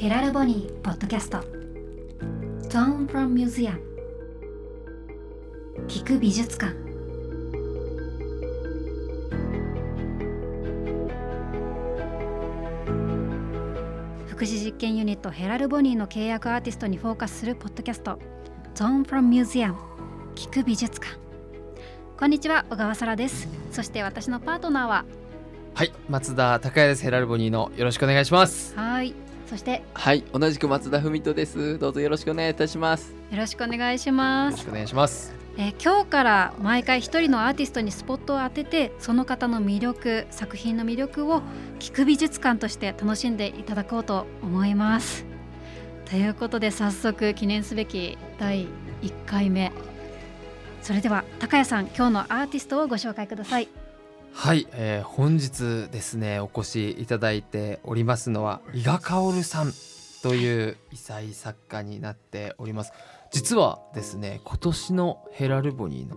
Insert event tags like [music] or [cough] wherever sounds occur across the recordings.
ヘラルボニーポッドキャスト。Tone from Museum 聞く美術館。福祉実験ユニットヘラルボニーの契約アーティストにフォーカスするポッドキャスト。Tone from Museum 聞く美術館。こんにちは小川沙羅です。そして私のパートナーは？はい松田孝也です。ヘラルボニーのよろしくお願いします。はいそしてはい、同じく松田文人です。どうぞよろしくお願いいたします。よろしくお願いしますよろしくお願いしますえー今日から毎回一人のアーティストにスポットを当ててその方の魅力作品の魅力を聞く美術館として楽しんでいただこうと思います。ということで早速記念すべき第1回目それでは高谷さん今日のアーティストをご紹介ください。はい、えー本日ですねお越しいただいておりますのは伊賀薫さんという異彩作家になっております。実はですね今年のヘラルボニーの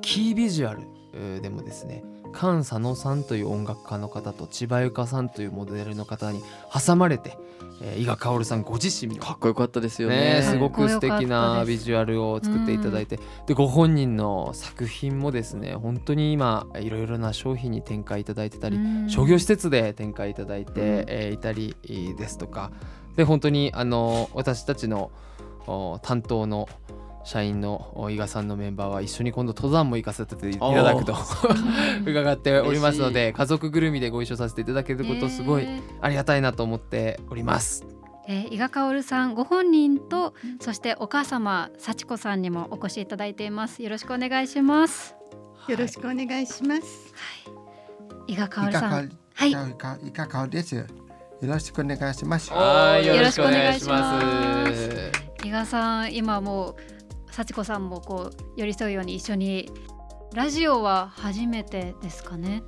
キービジュアルでもですね菅佐野さんという音楽家の方と千葉由香さんというモデルの方に挟まれて、えー伊賀薫さんご自身のかっこよかったですよね。ね。すごく素敵なビジュアルを作っていただいて、でご本人の作品もですね本当に今いろいろな商品に展開いただいてたり、うん。商業施設で展開いただいて、うん。えーいたりですとかで本当にあの私たちのお担当の社員のお伊賀さんのメンバーは一緒に今度登山も行かせていただくと [laughs] 伺っておりますので家族ぐるみでご一緒させていただけることすごいえーありがたいなと思っております。えー伊賀薫さんご本人とそしてお母様幸子さんにもお越しいただいていますよろしくお願いしますよろしくお願いします。伊賀い薫さんはいいかいかかです。よろしくお願いします。はい、よろしくお願いします。伊賀さん今もう幸子さんもこう寄り添うように一緒にラジオは初めてですかね？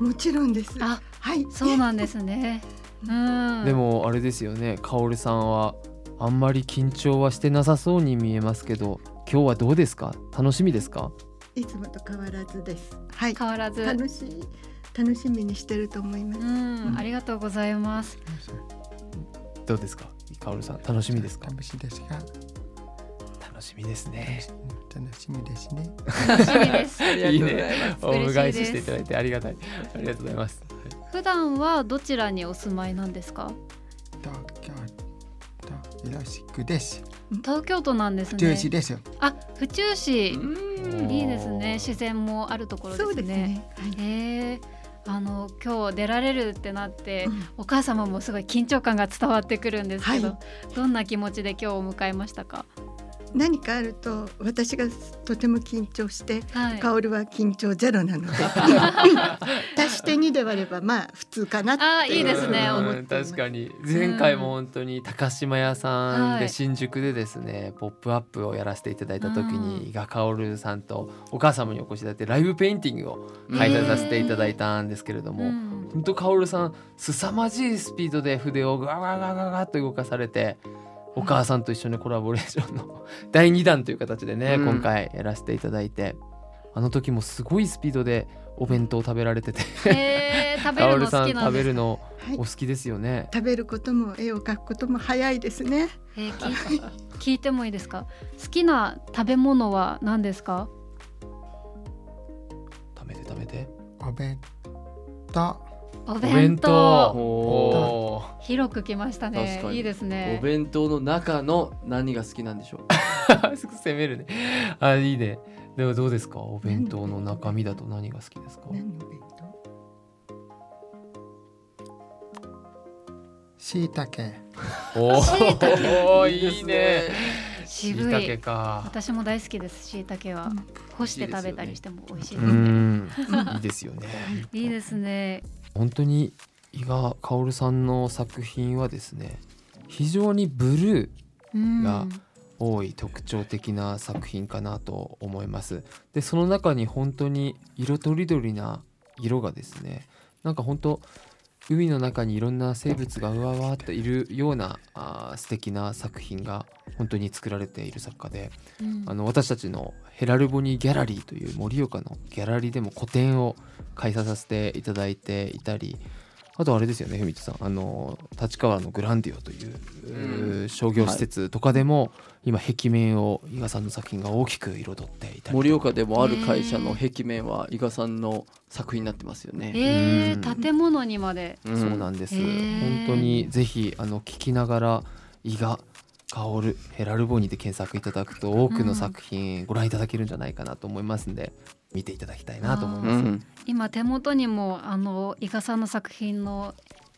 もちろんです。あはい。そうなんですね [laughs] うんでもあれですよね、カオルさんはあんまり緊張はしてなさそうに見えますけど、今日はどうですか？楽しみですか？いつもと変わらずです。はい。変わらず楽しい楽しみにしてると思います。うんありがとうございますどうですか？カオルさん楽しみですか？楽しいですか？楽しみですね。楽しみですね。楽しみです [laughs] いいです迎えしていただいてありがたい。ありがとうございます。普段はどちらにお住まいなんですか？東京都よろしくです。東京都なんです中ね止です。あ府中市うんいいですね自然もあるところですねそうですね。はいへえあの今日出られるってなって、うんお母様もすごい緊張感が伝わってくるんですけど、はどんな気持ちで今日を迎えましたか？何かあると私がとても緊張して。はい。カオルは緊張ゼロなので。[laughs] 足して2で割ればまあ普通かなってあーいいですね思うんっています。確かに。前回も本当に高島屋さんはい。で新宿でですね、ポップアップをやらせていただいた時うん。に伊賀薫さんとお母様にお越しいただいてライブペインティングを開催させていただいたんですけれども、うん。本当薫さん凄まじいスピードで筆をガガガガガッと動かされてお母さんと一緒にコラボレーションの [laughs] 第2弾という形でね、うん今回やらせていただいてあの時もすごいスピードでお弁当を食べられてて食べるの薫さん好きなんです食べるのはいお好きですよね。食べることも絵を描くことも早いですねえー聞い [laughs] 聞いてもいいですか？好きな食べ物は何ですか？食べて食べて。お弁当おお弁当。おお広く来ましたねいいですおね。弁当の中の何が好きなんでしょう？ー [laughs] 攻めるね。あいいね。でもどうですか？お弁当の中身だと何が好きですか？何の弁当？しいたけおお [laughs] いいですねしい渋たけい。か。私も大好きです。椎茸はうん干して食べたりしても美味しいですね。ん。[laughs] いいですよね。いいですね。本当に伊賀薫さんの作品はですね。非常にブルーが多い特徴的な作品かなと思います。でその中に本当に色とりどりな色がですねなんか本当海の中にいろんな生物がうわわっといるようなあー素敵な作品が本当に作られている作家でうん。あの私たちのヘラルボニーギャラリーという盛岡のギャラリーでも個展を開催させていただいていたりあとあれですよねふみとさん。あの立川のグランディオという、うん。商業施設とかでも、今壁面を伊賀さんの作品が大きく彩っていたり盛岡でもある会社の壁面は伊賀さんの作品になってますよね。えうん。ー、建物にまで。うんそうなんです、へー。本当にぜひあの聞きながら伊賀薫ヘラルボニーで検索いただくと多くの作品ご覧いただけるんじゃないかなと思いますんで、見ていただきたいなと思いうます。ん、今手元にもあの伊賀さんの作品の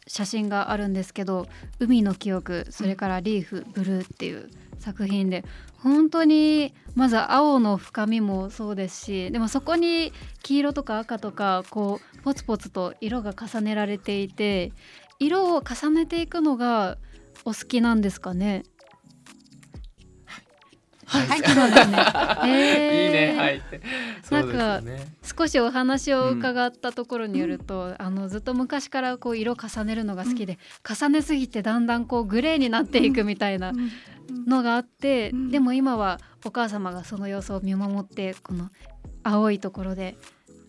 写真があるんですけど「海の記憶」それから「リーフブルー」っていう作品で。本当にまず青の深みもそうですしでもそこに黄色とか赤とかこうポツポツと色が重ねられていて色を重ねていくのがお好きなんですかね？はい。好きなんですね。へ [laughs] ーいいね、はい。なんよね。少しお話を伺ったところによると、あのずっと昔からこう色重ねるのが好きで、重ねすぎてだんだんこうグレーになっていくみたいなのがあって、うん。でも今はお母様がその様子を見守ってこの青いところで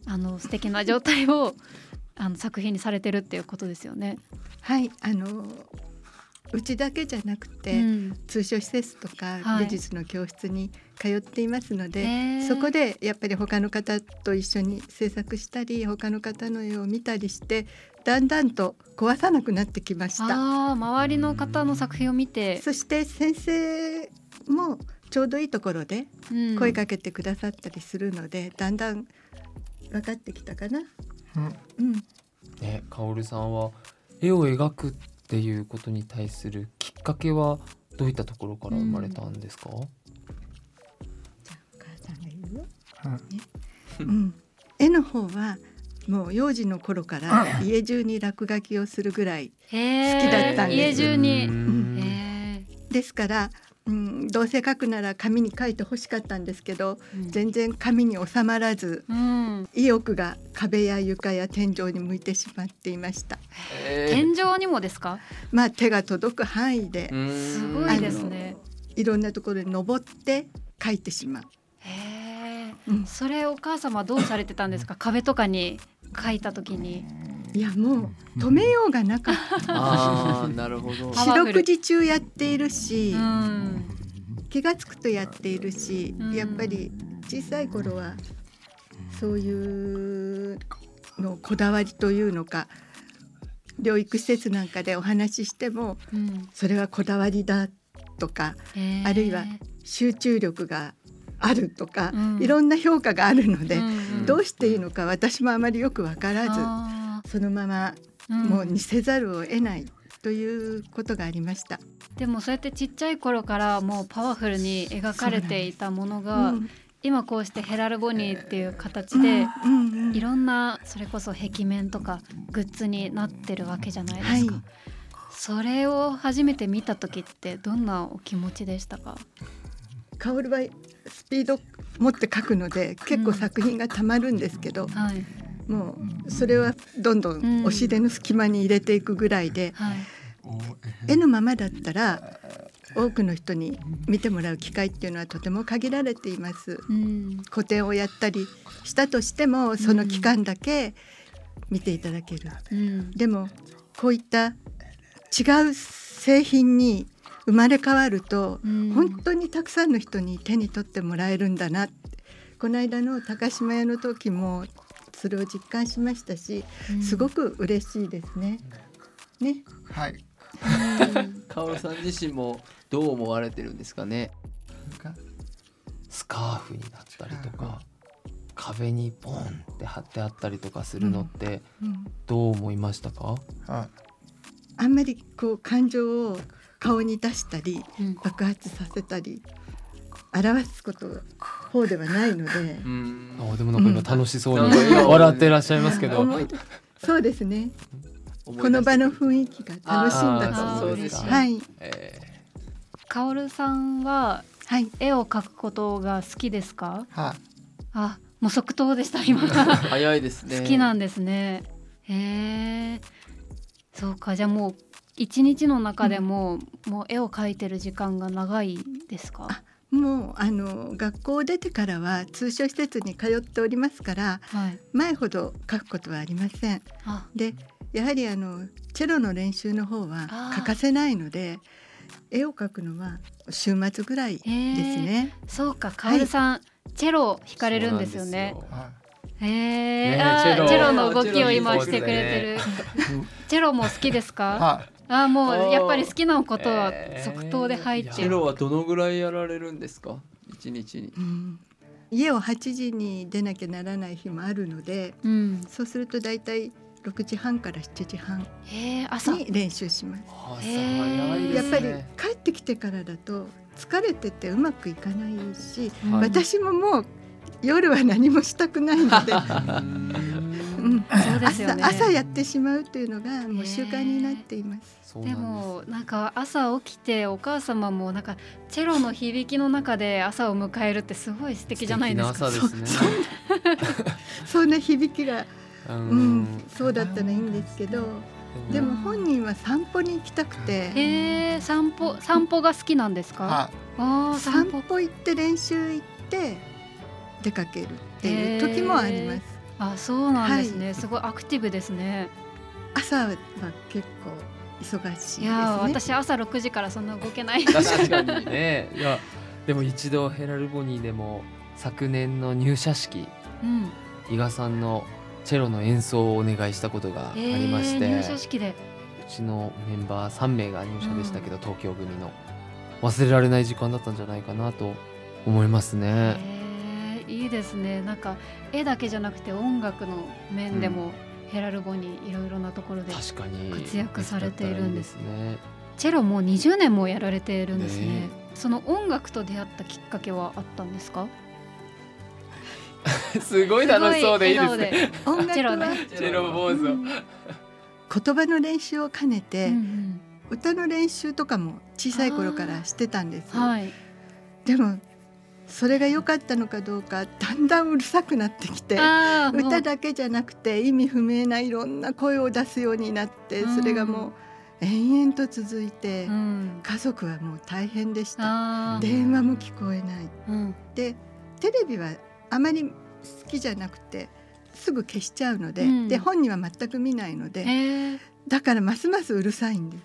あの素敵な状態を [laughs] あの作品にされてるっていうことですよね。はいあのうちだけじゃなくて、うん。通所施設とかはい。美術の教室に通っていますので、へー。そこでやっぱり他の方と一緒に制作したり他の方の絵を見たりしてだんだんと壊さなくなってきました。周りの方の作品を見て、そして先生もちょうどいいところでうん声かけてくださったりするので、だんだん分かってきたかな。うん、ね、カオルさんは絵を描くっていうことに対するきっかけはどういったところから生まれたんですか？じゃあお母さんが言うよ。ねうん、絵の方はもう幼児の頃から家中に落書きをするぐらい好きだったんです。家中に。うん。へですから、うん、どうせ描くなら紙に描いて欲しかったんですけどー全然紙に収まらずうん、意欲が壁や床や天井に向いてしまっていました。え天井にもですか？まあ手が届く範囲でーすごいですね。いろんなところに登って描いてしまう、へえ。うん、それお母様どうされてたんですか？壁とかに描いた時に。いやもう止めようがなかった [laughs] ああなるほど。パワフル四六時中やっているし、うん。気が付くとやっているし、うんやっぱり小さい頃はそういうのこだわりというのか療育施設なんかでお話ししてもうんそれはこだわりだとかへーあるいは集中力があるとか、うん。いろんな評価があるので、うん。どうしていいのか私もあまりよく分からずあそのままもう似せざるを得ないということがありました。でもそうやってちっちゃい頃からもうパワフルに描かれていたものが、うん。今こうしてヘラルボニーっていう形で、いろんなそれこそ壁面とかグッズになってるわけじゃないですか、はい。それを初めて見た時ってどんなお気持ちでしたか？薫はスピード持って描くので結構作品がたまるんですけど、はい。もうそれはどんどん押し出の隙間に入れていくぐらいで、はい絵のままだったら多くの人に見てもらう機会っていうのはとても限られています。うん。個展をやったりしたとしてもその期間だけ見ていただける。うん。でもこういった違う製品に生まれ変わると、うん。本当にたくさんの人に手に取ってもらえるんだなって。この間の高島屋の時もそれを実感しましたしうん。すごく嬉しいですね。ね。はい。うん。カオルさん自身もどう思われてるんですかね？スカーフになったりとか壁にポンって貼ってあったりとかするのってうん。どう思いましたか？はあんまりこう感情を顔に出したりうん。爆発させたり表すこと方ではないので。うん。あでもなんか今楽しそうにうん。[laughs] 笑ってらっしゃいますけど。そうですね。この場の雰囲気が楽しいんだとあー思うそうですねはい。えカオルさんははい。絵を描くことが好きですか？はあもう即答でした今。ー早いですね。[laughs] 好きなんですね。へえそうかじゃあもう一日の中でも、もう絵を描いてる時間が長いですか？あもうあの学校を出てからは通所施設に通っておりますからはい。前ほど書くことはありません。あ。でやはりあのチェロの練習の方は欠かせないので絵を描くのは週末ぐらいですね。そうか、カオルさん、チェロ弾かれるんですよね。ねチェロ。の動きを今してくれてる。チェロも好きですい。か？はあーもうやっぱり好きなことはえー即答で入っチてる。ェロはどのぐらいやられるんですか？一日にうん家を8時に出なきゃならない日もあるのでうん。そうするとだいたい6時半から7時半へえ、朝。に練習します。朝へー早いですやっぱりね帰ってきてからだと疲れててうまくいかないし、うん私ももう夜は何もしたくないので、[laughs] うんそうですよね。朝朝やってしまうというのがもう習慣になっています。でそうなんもなんか朝起きてお母様もなんかチェロの響きの中で朝を迎えるってすごい素敵じゃないですか。素敵な朝ですね。そ [laughs] んな響きが、ううん、そうだったらいいんですけど、でもも本人は散歩に行きたくて、へえ、散歩散歩が好きなんですか？ああ、散。歩行って練習行って出かけるっていう時もあります。あ、そうなんですね。はいすごいアクティブですね。朝は結構忙しいですね。いやー、私朝6時からそんな動けない。確かにねいやでも一度ヘラルボニーでも昨年の入社式うん。伊賀さんのチェロの演奏をお願いしたことがあえりまして、ー、入社式で。うちのメンバー3名が入社でしたけど、東京組の忘れられない時間だったんじゃないかなと思いますね。えー、いいですね。なんか絵だけじゃなくて音楽の面でも、ヘラルボにいろいろなところで確かに。活躍されているんですね。チェロもう20年もやられているんですね。ね。その音楽と出会ったきっかけはあったんですか？[laughs] すごい楽しそうでいいですごね。音チェロねチェロ坊主。を。言葉の練習を兼ねて、うんうん。歌の練習とかも小さい頃からしてたんです。はい。でもそれが良かったのかどうかだんだんうるさくなってきて歌だけじゃなくて意味不明ないろんな声を出すようになってうん。それがもう延々と続いてうん。家族はもう大変でした。電話も聞こえない。うん。でテレビはあまり好きじゃなくてすぐ消しちゃうので,、うん。で本人は全く見ないのでだからますますうるさいんです。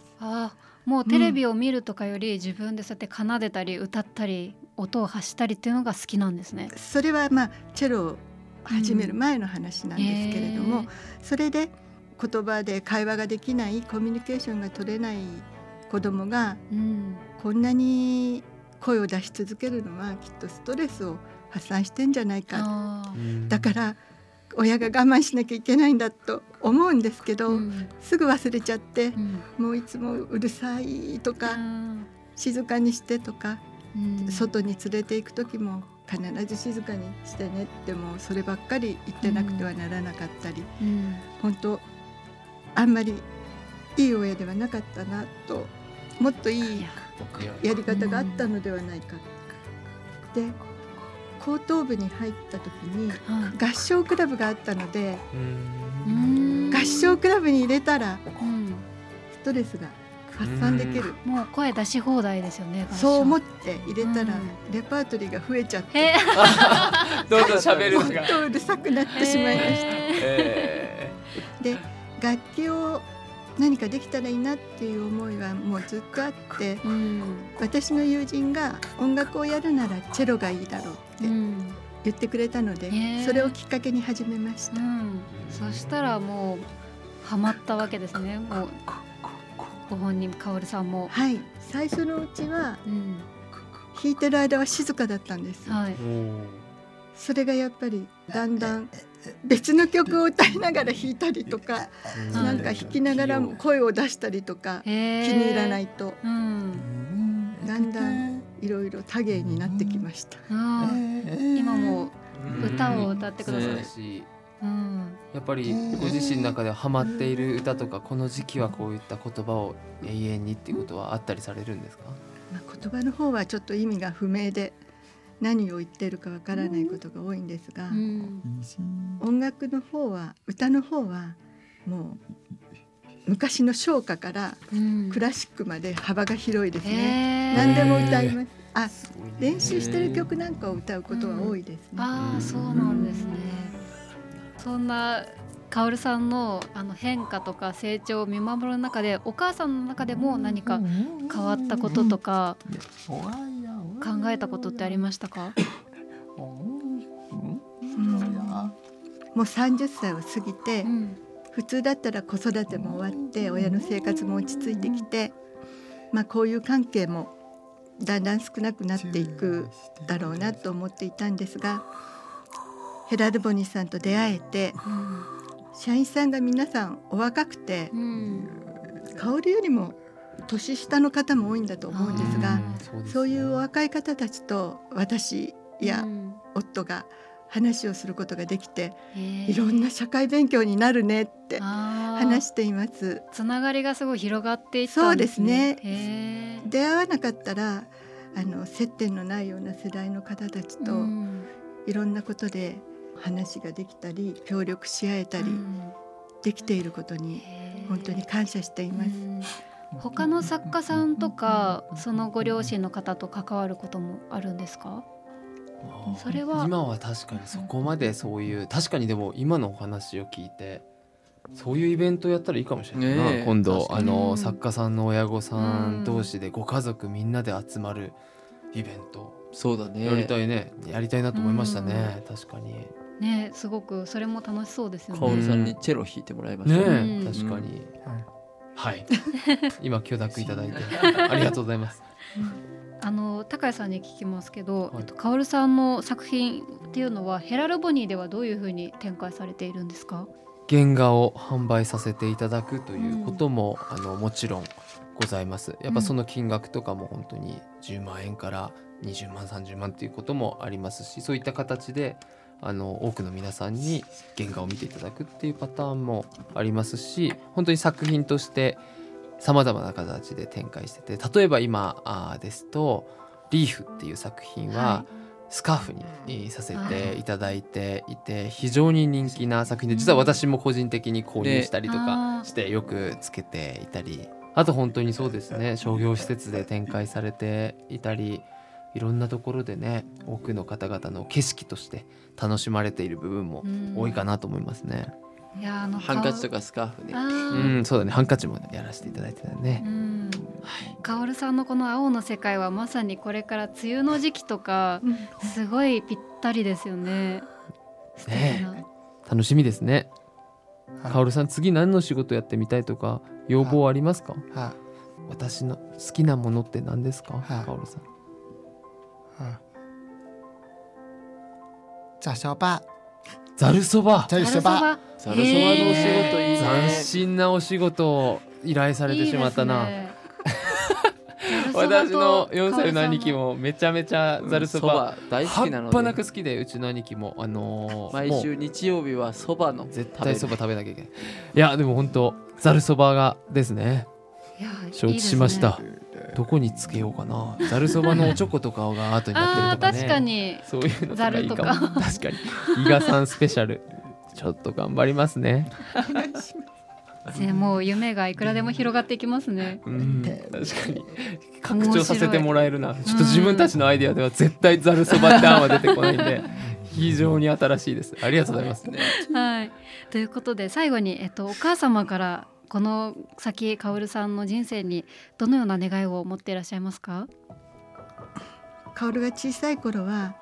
もうテレビを見るとかより自分でそうやって奏でたり歌ったり音を発したりっていうのが好きなんですね。それはまあチェロを始める前の話なんですけれども、それで言葉で会話ができないコミュニケーションが取れない子供がうん。こんなに声を出し続けるのはきっとストレスを発散してんじゃないか。だから親が我慢しなきゃいけないんだと思うんですけど、うん。すぐ忘れちゃってうん。もういつもうるさいとかうん静かにしてとかうん。外に連れて行く時も必ず静かにしてねってもうそればっかり言ってなくてはならなかったり、うん。本当あんまりいい親ではなかったなともっといいやり方があったのではないか。で高等部に入った時にはい。合唱クラブがあったので合唱クラブに入れたらうん。ストレスが発散できる。もう声出し放題ですよね。そう思っって入れたらうん。レパートリーが増えちゃっへて [laughs] どんどん喋るもっのが。とうるさくなってしまいました。えで楽器を何かできたらいいなっていう思いはもうずっとあってうん私の友人が音楽をやるならチェロがいいだろうってうん言ってくれたので、へーそれをきっかけに始めました。うん、そしたらもうハマったわけですね。もうご本人カオルさんも。はい最初のうちはうん、弾いてる間は静かだったんです、はい。ーそれがやっぱりだんだん別の曲を歌いながら弾いたりとか、うん。なんか弾きながら声を出したりとか気に入らないい。と。うん。だんだんいろいろ多芸になってきました。今もうん。歌を歌ってくださる。やっぱりご自身の中でハマっている歌とかこの時期はこういった言葉を永遠にっていうことはあったりされるんですか？まあ、言葉の方はちょっと意味が不明で何を言ってるかわからないことが多いんですが、うん。音楽の方は歌の方はもう昔の唱歌からうんクラシックまで幅が広いですね。何でも歌います。あ、練習してる曲なんかを歌うことは多いですね。ああそうなんですね。そんなカオルさんのあの変化とか成長を見守る中でお母さんの中でも何か変わったこととか考えたことってありましたか、もう30歳を過ぎて、うん、普通だったら子育ても終わって親の生活も落ち着いてきて、まあ、こういう関係もだんだん少なくなっていくだろうなと思っていたんですがヘラルボニーさんと出会えて、うん、社員さんが皆さんお若くて、うん、香りよりも年下の方も多いんだと思うんですがそういうお若い方たちと私や夫が話をすることができていろんな社会勉強になるねって話しています。つながりがすごい広がっていね。そうですね。出会わなかったらあの接点のないような世代の方たちといろんなことで話ができたり協力し合えたりできていることに本当に感謝しています。他の作家さんとかそのご両親の方と関わることもあるんですか？それは今は確かにそこまでそういう確かにでも今のお話を聞いてそういうイベントやったらいいかもしれないな、ね、今度あの作家さんの親御さん同士でご家族みんなで集まるイベント。そうだね。やりたいね。やりたいなと思いましたね。確かに。ねすごくそれも楽しそうですよね。カオルさんにチェロ弾いてもらいましたね。確かに、はい。[laughs] 今許諾いただいてありがとうございます。あの高谷さんに聞きますけど、はい、えっと、カオルさんの作品っていうのはヘラルボニーではどういうふうに展開されているんですか？原画を販売させていただくということも、うん、あのもちろんございます。やっぱその金額とかも本当に10万円から20万30万っていうこともありますしそういった形であの多くの皆さんに原画を見ていただくっていうパターンもありますし本当に作品としてさまざまな形で展開してて例えば今あですと「リーフ」っていう作品は、スカーフにさせていただいていて非常に人気な作品で実は私も個人的に購入したりとかしてよくつけていたりあと本当にそうですね商業施設で展開されていたりいろんなところでね多くの方々の景色として楽しまれている部分も多いかなと思いますね。いやあのハンカチとかスカーフね。うん、そうだね。ハンカチもやらせていただいてたね。はい。カオルさんのこの青の世界はまさにこれから梅雨の時期とか、すごいぴったりですよね。ね楽しみですね。カオルさん次何の仕事やってみたいとか要望ありますか？はい。私の好きなものって何ですか？カオルさん。はい。じゃあ、シャバ。ざるそば。ざるそば。ざるそば。のお仕事いいね斬新なお仕事を依頼されてしまったな、ね、私の4歳の兄貴もめちゃめちゃざるそば。大好きなので半端なく好きでうちの兄貴もあのー、毎週日曜日はそばの。絶対そば食べなきゃいけない。いやでも本当ざるそばがですね。承知しました、ね、どこにつけようかなざるそばのおちょことかがアートになってるとかね確かにそういうのとかいいかも確かに伊賀さんスペシャルちょっと頑張りますね [laughs] ね、もう夢がいくらでも広がっていきますね。うん、確かに拡張させてもらえるな。ちょっと自分たちのアイデアでは絶対ざるそばって案は出てこないんで。非常に新しいです。ありがとうございます。はい。ということで最後にえっとお母様からこの先薫さんの人生にどのような願いを持っていらっしゃいますか？薫が小さい頃は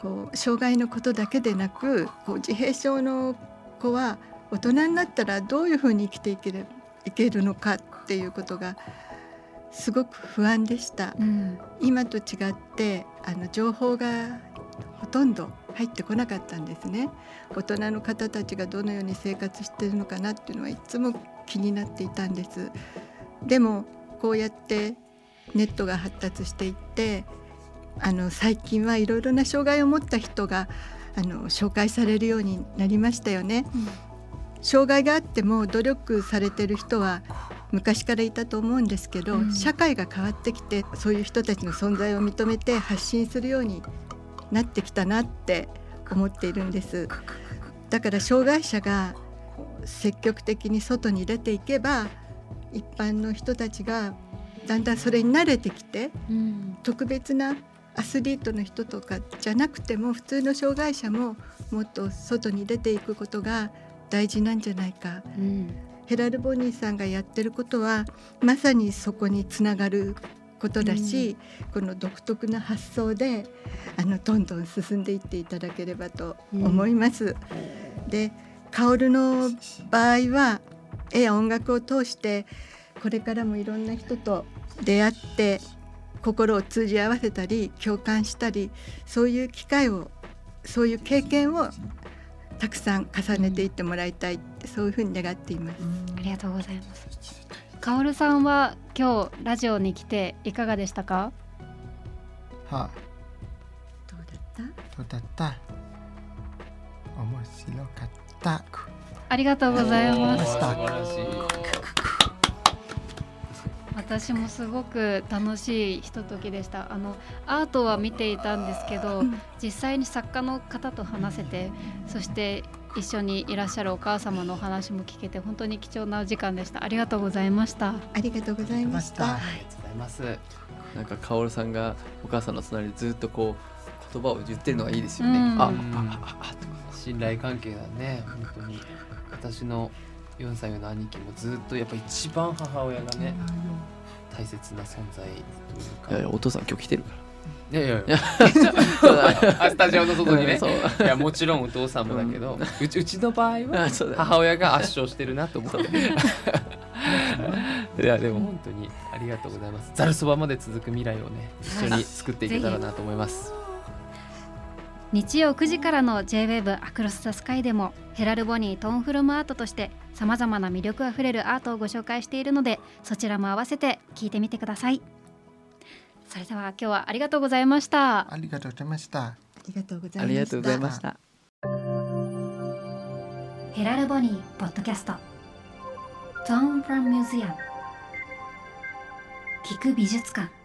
こう障害のことだけでなくこう自閉症の子は大人になったらどういうふうに生きていけるいけるのかっていうことがすごく不安でした、うん、今と違ってあの情報がほとんど入ってこなかったんですね。大人の方たちがどのように生活しているのかなっていうのはいつも気になっていたんです。でもこうやってネットが発達していってあの最近はいろいろな障害を持った人があの紹介されるようになりましたよね、うん、障害があっても努力されてる人は昔からいたと思うんですけど、うん、社会が変わってきてそういう人たちの存在を認めて発信するようになってきたなって思っているんです。だから障害者が積極的に外に出ていけば一般の人たちがだんだんそれに慣れてきて、うん、特別なアスリートの人とかじゃなくても普通の障害者ももっと外に出ていくことが大事なんじゃないか。うん。ヘラル・ボニーさんがやってることはまさにそこにつながることだし、この独特な発想であのどんどん進んでいっていただければと思います。で薫の場合は絵や音楽を通してこれからもいろんな人と出会って心を通じ合わせたり共感したりそういう機会をそういう経験をたくさん重ねていってもらいたいってそういうふうに願っています。ありがとうございます。カオルさんは今日ラジオに来ていかがでしたか？はどうだった？どうだった？面白かったありがとうございます。私もすごく楽しいひとときでした。あのアートは見ていたんですけど、うん実際に作家の方と話せて、そして一緒にいらっしゃるお母様のお話も聞けて本当に貴重なお時間でした。ありがとうございました。ありがとうございました。ありがとうございますなんかカオルさんがお母さんの隣でずっとこう言葉を言ってるのがいいですよね。うんあ、あ、うんあ、あ。信頼関係だね本当に私の4歳上の兄貴もずっとやっぱ一番母親がね大切な存在というか。いやいやお父さん今日来てるかいやいやいいや。スタジオのら。外にね。いやもちろんお父さんもだけど、うちうちの場合は。母親が圧勝してるなと思って。いやでも本当にありがとうございます。ざるそばまで続く未来をね一緒に作っていけたらなと思います日曜9時からの J-WAVE アクロス・ザ・スカイでもヘラル・ボニートーンフロムアートとしてさまざまな魅力あふれるアートをご紹介しているのでそちらも合わせて聞いてみてください。それでは今日はありがとうございました。ありがとうございました。ありがとうございました。ありがとうございました。ヘラル・ボニーポッドキャスト。トーンフロムミュージアム。聞く美術館